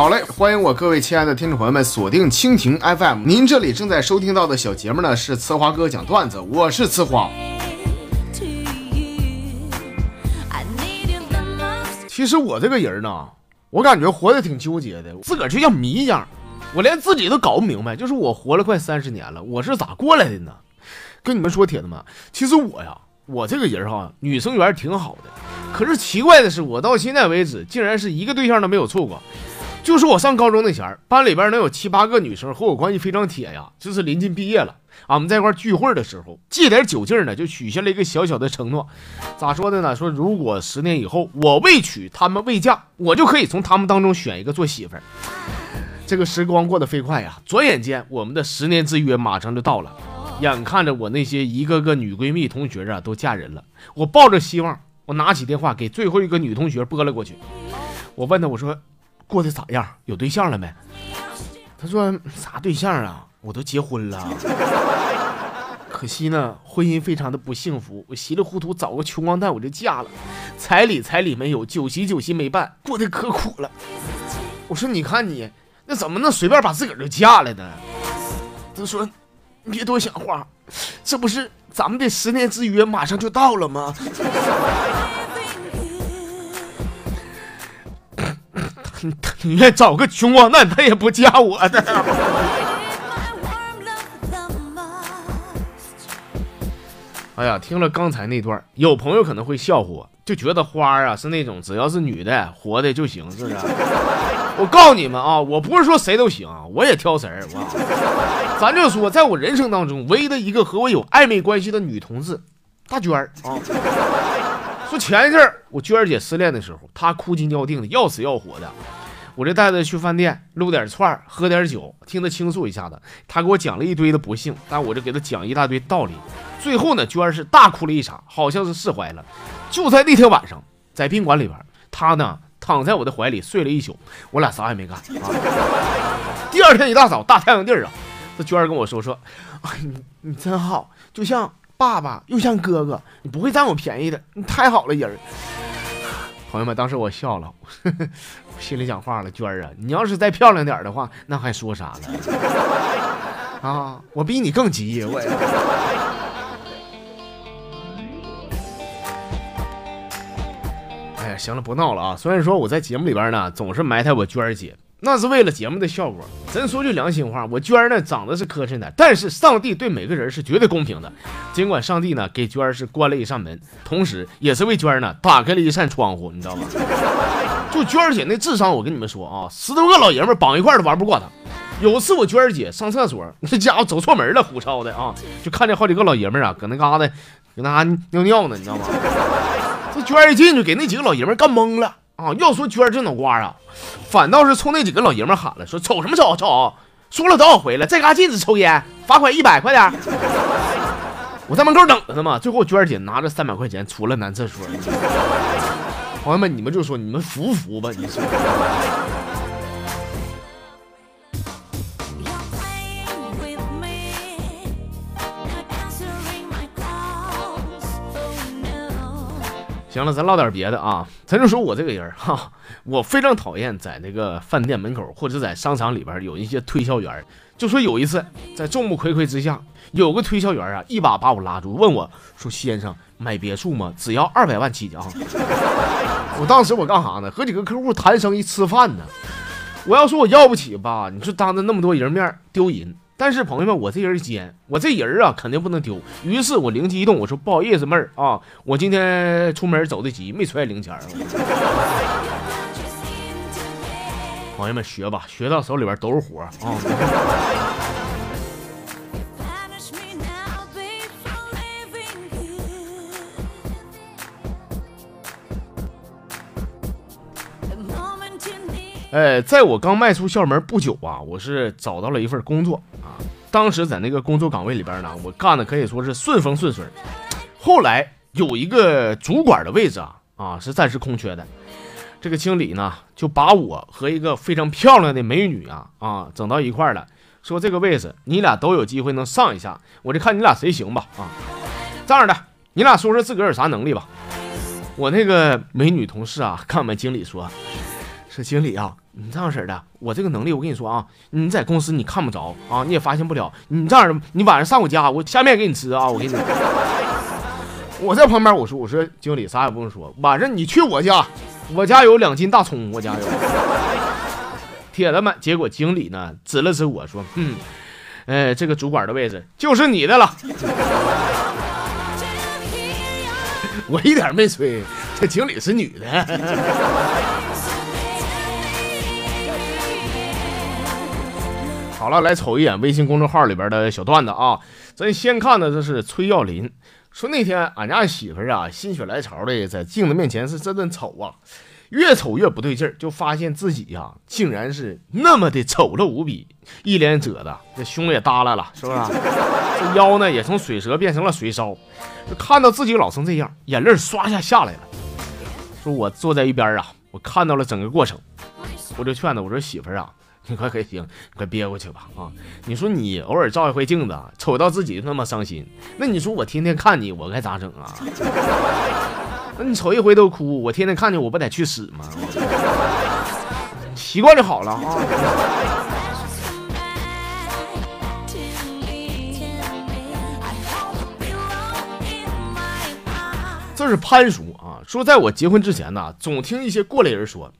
好嘞，欢迎我各位亲爱的听众朋友们锁定蜻蜓 FM，您这里正在收听到的小节目呢是呲花哥讲段子，我是呲花。其实我这个人呢，我感觉活得挺纠结的，自个儿就像谜一样，我连自己都搞不明白，就是我活了快三十年了，我是咋过来的呢？跟你们说，铁子们，其实我呀，我这个人哈，女生缘挺好的，可是奇怪的是，我到现在为止，竟然是一个对象都没有处过。就是我上高中那前儿，班里边能有七八个女生和我关系非常铁呀。就是临近毕业了，俺们在一块聚会的时候，借点酒劲呢，就许下了一个小小的承诺。咋说的呢？说如果十年以后我未娶，他们未嫁，我就可以从他们当中选一个做媳妇儿。这个时光过得飞快呀，转眼间我们的十年之约马上就到了。眼看着我那些一个个女闺蜜同学啊都嫁人了，我抱着希望，我拿起电话给最后一个女同学拨了过去。我问她，我说。过得咋样？有对象了没？他说啥对象啊？我都结婚了，可惜呢，婚姻非常的不幸福。我稀里糊涂找个穷光蛋我就嫁了，彩礼彩礼没有，酒席酒席没办，过得可苦了。我说你看你那怎么能随便把自个儿就嫁了呢？他说你别多想话，这不是咱们的十年之约马上就到了吗？你愿找个穷光蛋，他也不嫁我的。哎呀，听了刚才那段，有朋友可能会笑话我，就觉得花啊是那种只要是女的活的就行，是不是？我告诉你们啊，我不是说谁都行，我也挑食儿。咱就说，在我人生当中，唯一的一个和我有暧昧关系的女同志，大娟儿啊。说前一阵儿我娟儿姐失恋的时候，她哭金尿定的，要死要活的。我这带她去饭店撸点串，喝点酒，听他倾诉一下子。他给我讲了一堆的不幸，但我就给他讲一大堆道理。最后呢，娟儿是大哭了一场，好像是释怀了。就在那天晚上，在宾馆里边，他呢躺在我的怀里睡了一宿，我俩啥也没干。啊 第二天一大早，大太阳地儿啊，这娟儿跟我说说：“哎，你你真好，就像……”爸爸又像哥哥，你不会占我便宜的，你太好了，人朋友们，当时我笑了，我心里讲话了，娟儿啊，你要是再漂亮点的话，那还说啥了？啊，我比你更急，我。哎呀，行了，不闹了啊！虽然说我在节目里边呢，总是埋汰我娟儿姐。那是为了节目的效果。咱说句良心话，我娟儿呢长得是磕碜点，但是上帝对每个人是绝对公平的。尽管上帝呢给娟儿是关了一扇门，同时也是为娟儿呢打开了一扇窗户，你知道吗？就娟儿姐那智商，我跟你们说啊，十多个老爷们绑一块都玩不过她。有次我娟儿姐上厕所，那家伙走错门了，虎超的啊，就看见好几个老爷们啊搁那嘎达搁那嘎尿尿呢，你知道吗？这娟儿一进去，给那几个老爷们干懵了。啊，要说娟儿这脑瓜啊，反倒是冲那几个老爷们喊了，说瞅什么瞅瞅，说了多少回了，在嘎禁止抽烟，罚款一百，快点！我在门口等着呢嘛，最后娟儿姐拿着三百块钱出了男厕所。朋友们，你们就说你们服不服吧？你说。行了，咱唠点别的啊。咱就说我这个人哈，我非常讨厌在那个饭店门口或者在商场里边有一些推销员。就说有一次在众目睽睽之下，有个推销员啊，一把把我拉住，问我说：“先生，买别墅吗？只要二百万起啊！”我当时我干啥呢？和几个客户谈生意吃饭呢。我要说我要不起吧，你说当着那么多人面丢人。但是朋友们，我这人尖，我这人啊肯定不能丢。于是我灵机一动，我说不好意思，妹儿啊，我今天出门走的急，没揣零钱。朋友们学吧，学到手里边都是活啊。哎，在我刚迈出校门不久啊，我是找到了一份工作啊。当时在那个工作岗位里边呢，我干的可以说是顺风顺水。后来有一个主管的位置啊，啊是暂时空缺的。这个经理呢，就把我和一个非常漂亮的美女啊啊整到一块了，说这个位置你俩都有机会能上一下，我就看你俩谁行吧啊。这样的，你俩说说自个儿有啥能力吧。我那个美女同事啊，看我们经理说，说经理啊。你这样式的，我这个能力，我跟你说啊，你在公司你看不着啊，你也发现不了。你这样，你晚上上我家，我下面给你吃啊，我给你。我在旁边，我说我说经理啥也不用说，晚上你去我家，我家有两斤大葱，我家有。铁子们，结果经理呢指了指我说，嗯，呃，这个主管的位置就是你的了。我一点没吹，这经理是女的。好了，来瞅一眼微信公众号里边的小段子啊。咱先看的这是崔耀林说，那天俺家媳妇儿啊心血来潮的在镜子面前是真的瞅啊，越瞅越不对劲儿，就发现自己呀竟然是那么的丑陋无比，一脸褶子，这胸也耷拉了，是不是？这腰呢也从水蛇变成了水烧，就看到自己老成这样，眼泪唰一下下来了。说我坐在一边啊，我看到了整个过程，我就劝他，我说媳妇儿啊。你快可行，快憋过去吧啊！你说你偶尔照一回镜子，瞅到自己那么伤心，那你说我天天看你，我该咋整啊？那你瞅一回都哭，我天天看见我不得去死吗？习惯就好了啊。这是潘叔啊，说在我结婚之前呢，总听一些过来人说。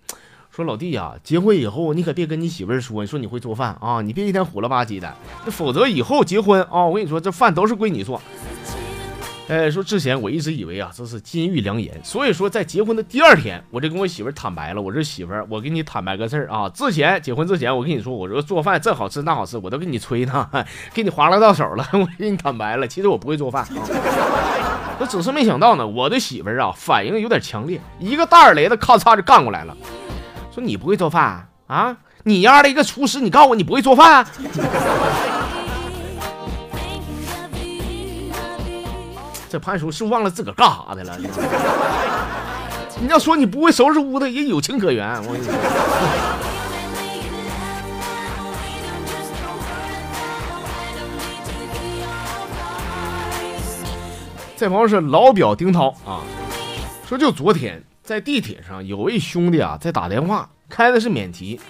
说老弟呀，结婚以后你可别跟你媳妇儿说，你说你会做饭啊，你别一天虎了吧唧的，那否则以后结婚啊，我跟你说这饭都是归你做。哎，说之前我一直以为啊这是金玉良言，所以说在结婚的第二天，我就跟我媳妇儿坦白了，我说媳妇儿，我跟你坦白个事儿啊，之前结婚之前我跟你说，我说做饭这好吃那好吃，我都给你吹呢，给你划拉到手了，我跟你坦白了，其实我不会做饭啊。我只是没想到呢，我的媳妇儿啊反应有点强烈，一个大耳雷子咔嚓就干过来了。说你不会做饭啊？你丫的一个厨师，你告诉我你不会做饭？这潘叔是忘了自个儿干啥的了？你要说你不会收拾屋子也有情可原。我跟你说，这朋友是老表丁涛啊，说就昨天。在地铁上，有位兄弟啊在打电话，开的是免提。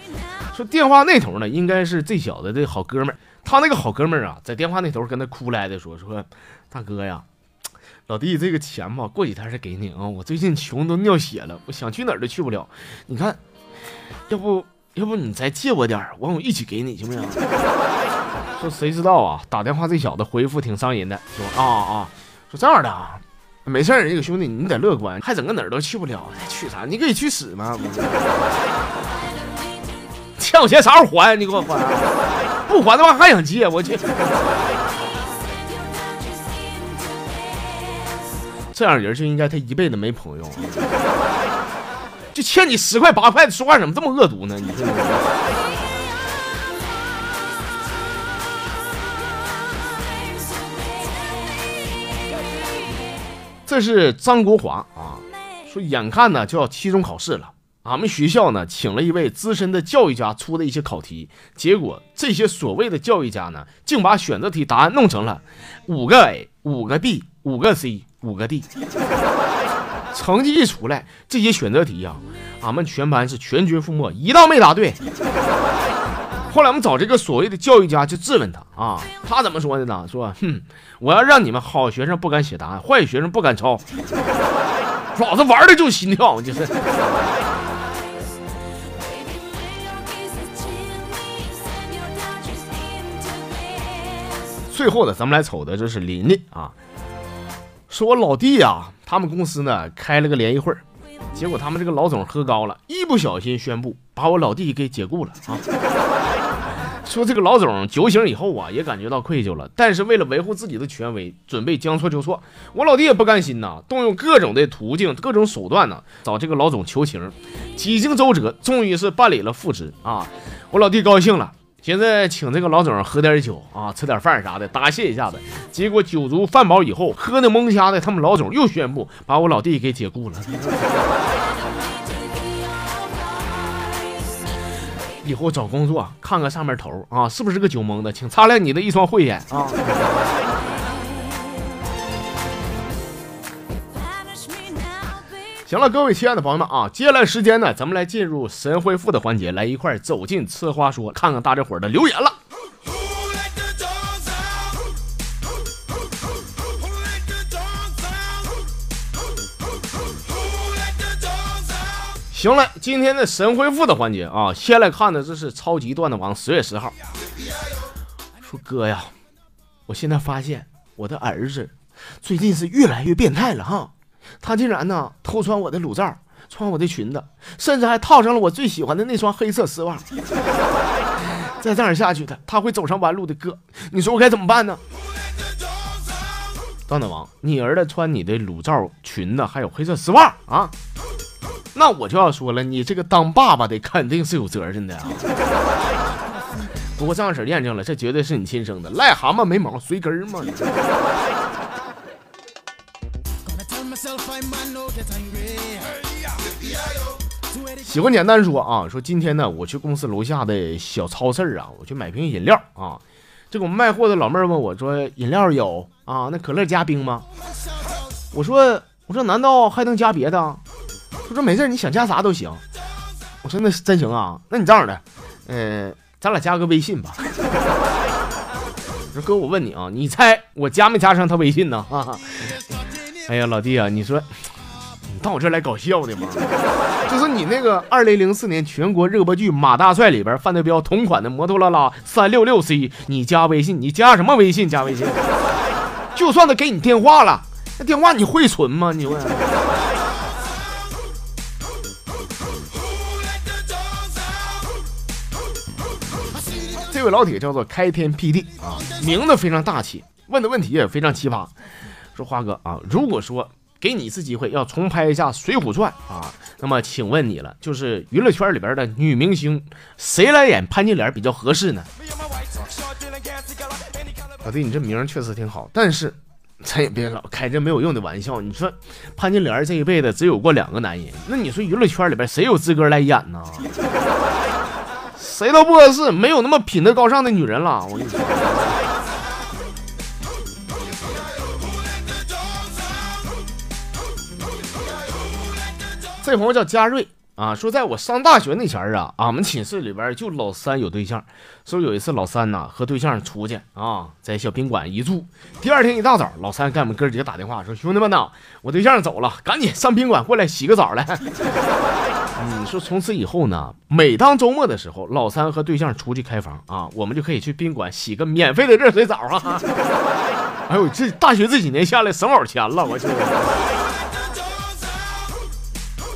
说电话那头呢，应该是这小子的好哥们儿。他那个好哥们儿啊，在电话那头跟他哭来的说：“说大哥呀，老弟，这个钱吧，过几天再给你啊。我最近穷都尿血了，我想去哪儿都去不了。你看，要不要不你再借我点儿，完我一起给你，行不行？” 说谁知道啊，打电话这小子回复挺伤人的，说啊啊，说这样的啊。没事儿，这个兄弟，你得乐观，还整个哪儿都去不了，去啥？你可以去死吗？欠我钱啥时候还？你给我还，不还的话还想借？我去，这样人就应该他一辈子没朋友，就欠你十块八块的，说话怎么这么恶毒呢？你说。这是张国华啊，说眼看呢就要期中考试了，俺们学校呢请了一位资深的教育家出的一些考题，结果这些所谓的教育家呢，竟把选择题答案弄成了五个 A、五个 B、五个 C、五个 D。成绩一出来，这些选择题呀，俺们全班是全军覆没，一道没答对。后来我们找这个所谓的教育家去质问他啊，他怎么说的呢？说，哼，我要让你们好学生不敢写答案，坏学生不敢抄，老子玩的就心跳，就是。最后的，咱们来瞅的这是琳琳啊，说我老弟呀，他们公司呢开了个联谊会结果他们这个老总喝高了，一不小心宣布把我老弟给解雇了啊。说这个老总酒醒以后啊，也感觉到愧疚了，但是为了维护自己的权威，准备将错就错。我老弟也不甘心呐，动用各种的途径、各种手段呢，找这个老总求情。几经周折，终于是办理了复职啊！我老弟高兴了，现在请这个老总喝点酒啊，吃点饭啥的，答谢一下子。结果酒足饭饱以后，喝的蒙瞎的，他们老总又宣布把我老弟给解雇了。以后找工作看看上面头啊，是不是个酒蒙子？请擦亮你的一双慧眼啊！行了，各位亲爱的朋友们啊，接下来时间呢，咱们来进入神回复的环节，来一块走进吃花说，看看大家伙的留言了。行了，今天的神回复的环节啊，先来看的这是超级段子王十月十号说哥呀，我现在发现我的儿子最近是越来越变态了哈。他竟然呢偷穿我的乳罩，穿我的裙子，甚至还套上了我最喜欢的那双黑色丝袜。再这样下去，他他会走上弯路的。哥，你说我该怎么办呢？段子王，你儿子穿你的乳罩、裙子，还有黑色丝袜啊？那我就要说了，你这个当爸爸的肯定是有责任的啊。不过这样式验证了，这绝对是你亲生的。癞蛤蟆没毛随根嘛。喜欢简单说啊，说今天呢，我去公司楼下的小超市啊，我去买瓶饮料啊。这个我们卖货的老妹儿问我说：“饮料有啊？那可乐加冰吗？”我说：“我说难道还能加别的？”他说：“没事，你想加啥都行。”我说：“那是真行啊？那你这样的，呃，咱俩加个微信吧。”我说：“哥，我问你啊，你猜我加没加上他微信呢？”哈哈。哎呀，老弟啊，你说你到我这来搞笑的吗？就是你那个二零零四年全国热播剧《马大帅》里边范德彪同款的摩托罗拉三六六 C，你加微信，你加什么微信？加微信？就算他给你电话了，那电话你会存吗？你问。这位老铁叫做开天辟地啊，名字非常大气，问的问题也非常奇葩。说花哥啊，如果说给你一次机会要重拍一下《水浒传》啊，那么请问你了，就是娱乐圈里边的女明星，谁来演潘金莲比较合适呢？老弟，你这名确实挺好，但是咱也别老开这没有用的玩笑。你说潘金莲这一辈子只有过两个男人，那你说娱乐圈里边谁有资格来演呢？谁都不合适，没有那么品德高尚的女人了。我跟你说。这朋友叫嘉瑞啊，说在我上大学那前儿啊，俺们寝室里边就老三有对象。说有一次老三呐和对象出去啊，在小宾馆一住，第二天一大早，老三给我们哥几个打电话说：“兄弟们呐，我对象走了，赶紧上宾馆过来洗个澡来。”你，说从此以后呢，每当周末的时候，老三和对象出去开房啊，我们就可以去宾馆洗个免费的热水澡啊。哎呦，这大学这几年下来省好钱了，我去。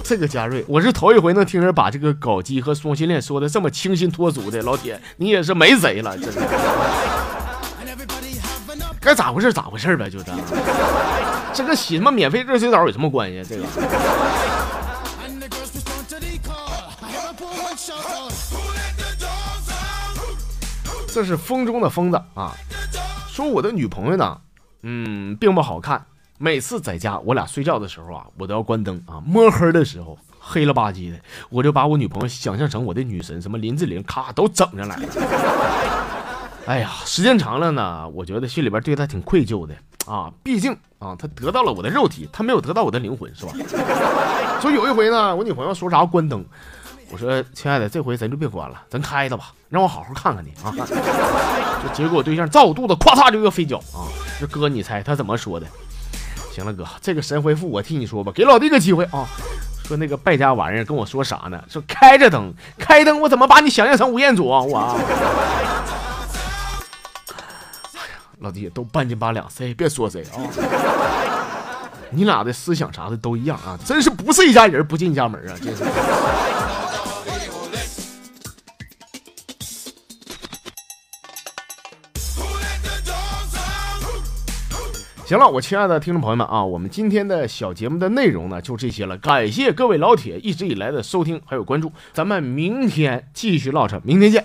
这个嘉瑞，我是头一回能听人把这个搞基和双性恋说的这么清新脱俗的。老铁，你也是没谁了，真的。该咋回事咋回事呗，就这。这跟洗什么免费热水澡有什么关系？这个。这是风中的疯子啊，说我的女朋友呢，嗯，并不好看。每次在家，我俩睡觉的时候啊，我都要关灯啊。摸黑的时候，黑了吧唧的，我就把我女朋友想象成我的女神，什么林志玲，咔都整上来了。哎呀，时间长了呢，我觉得心里边对她挺愧疚的啊。毕竟啊，她得到了我的肉体，她没有得到我的灵魂，是吧？所以有一回呢，我女朋友说啥关灯，我说亲爱的，这回咱就别关了，咱开着吧，让我好好看看你啊。就结果我对象照我肚子，咵嚓就一个飞脚啊。这哥，你猜他怎么说的？行了，哥，这个神回复我替你说吧，给老弟个机会啊！说那个败家玩意儿跟我说啥呢？说开着灯，开灯，我怎么把你想象成吴彦祖啊？我，哎呀，老弟都半斤八两，谁也别说谁啊！你俩的思想啥的都一样啊，真是不是一家人不进一家门啊！这是。行了，我亲爱的听众朋友们啊，我们今天的小节目的内容呢就这些了，感谢各位老铁一直以来的收听还有关注，咱们明天继续唠扯，明天见。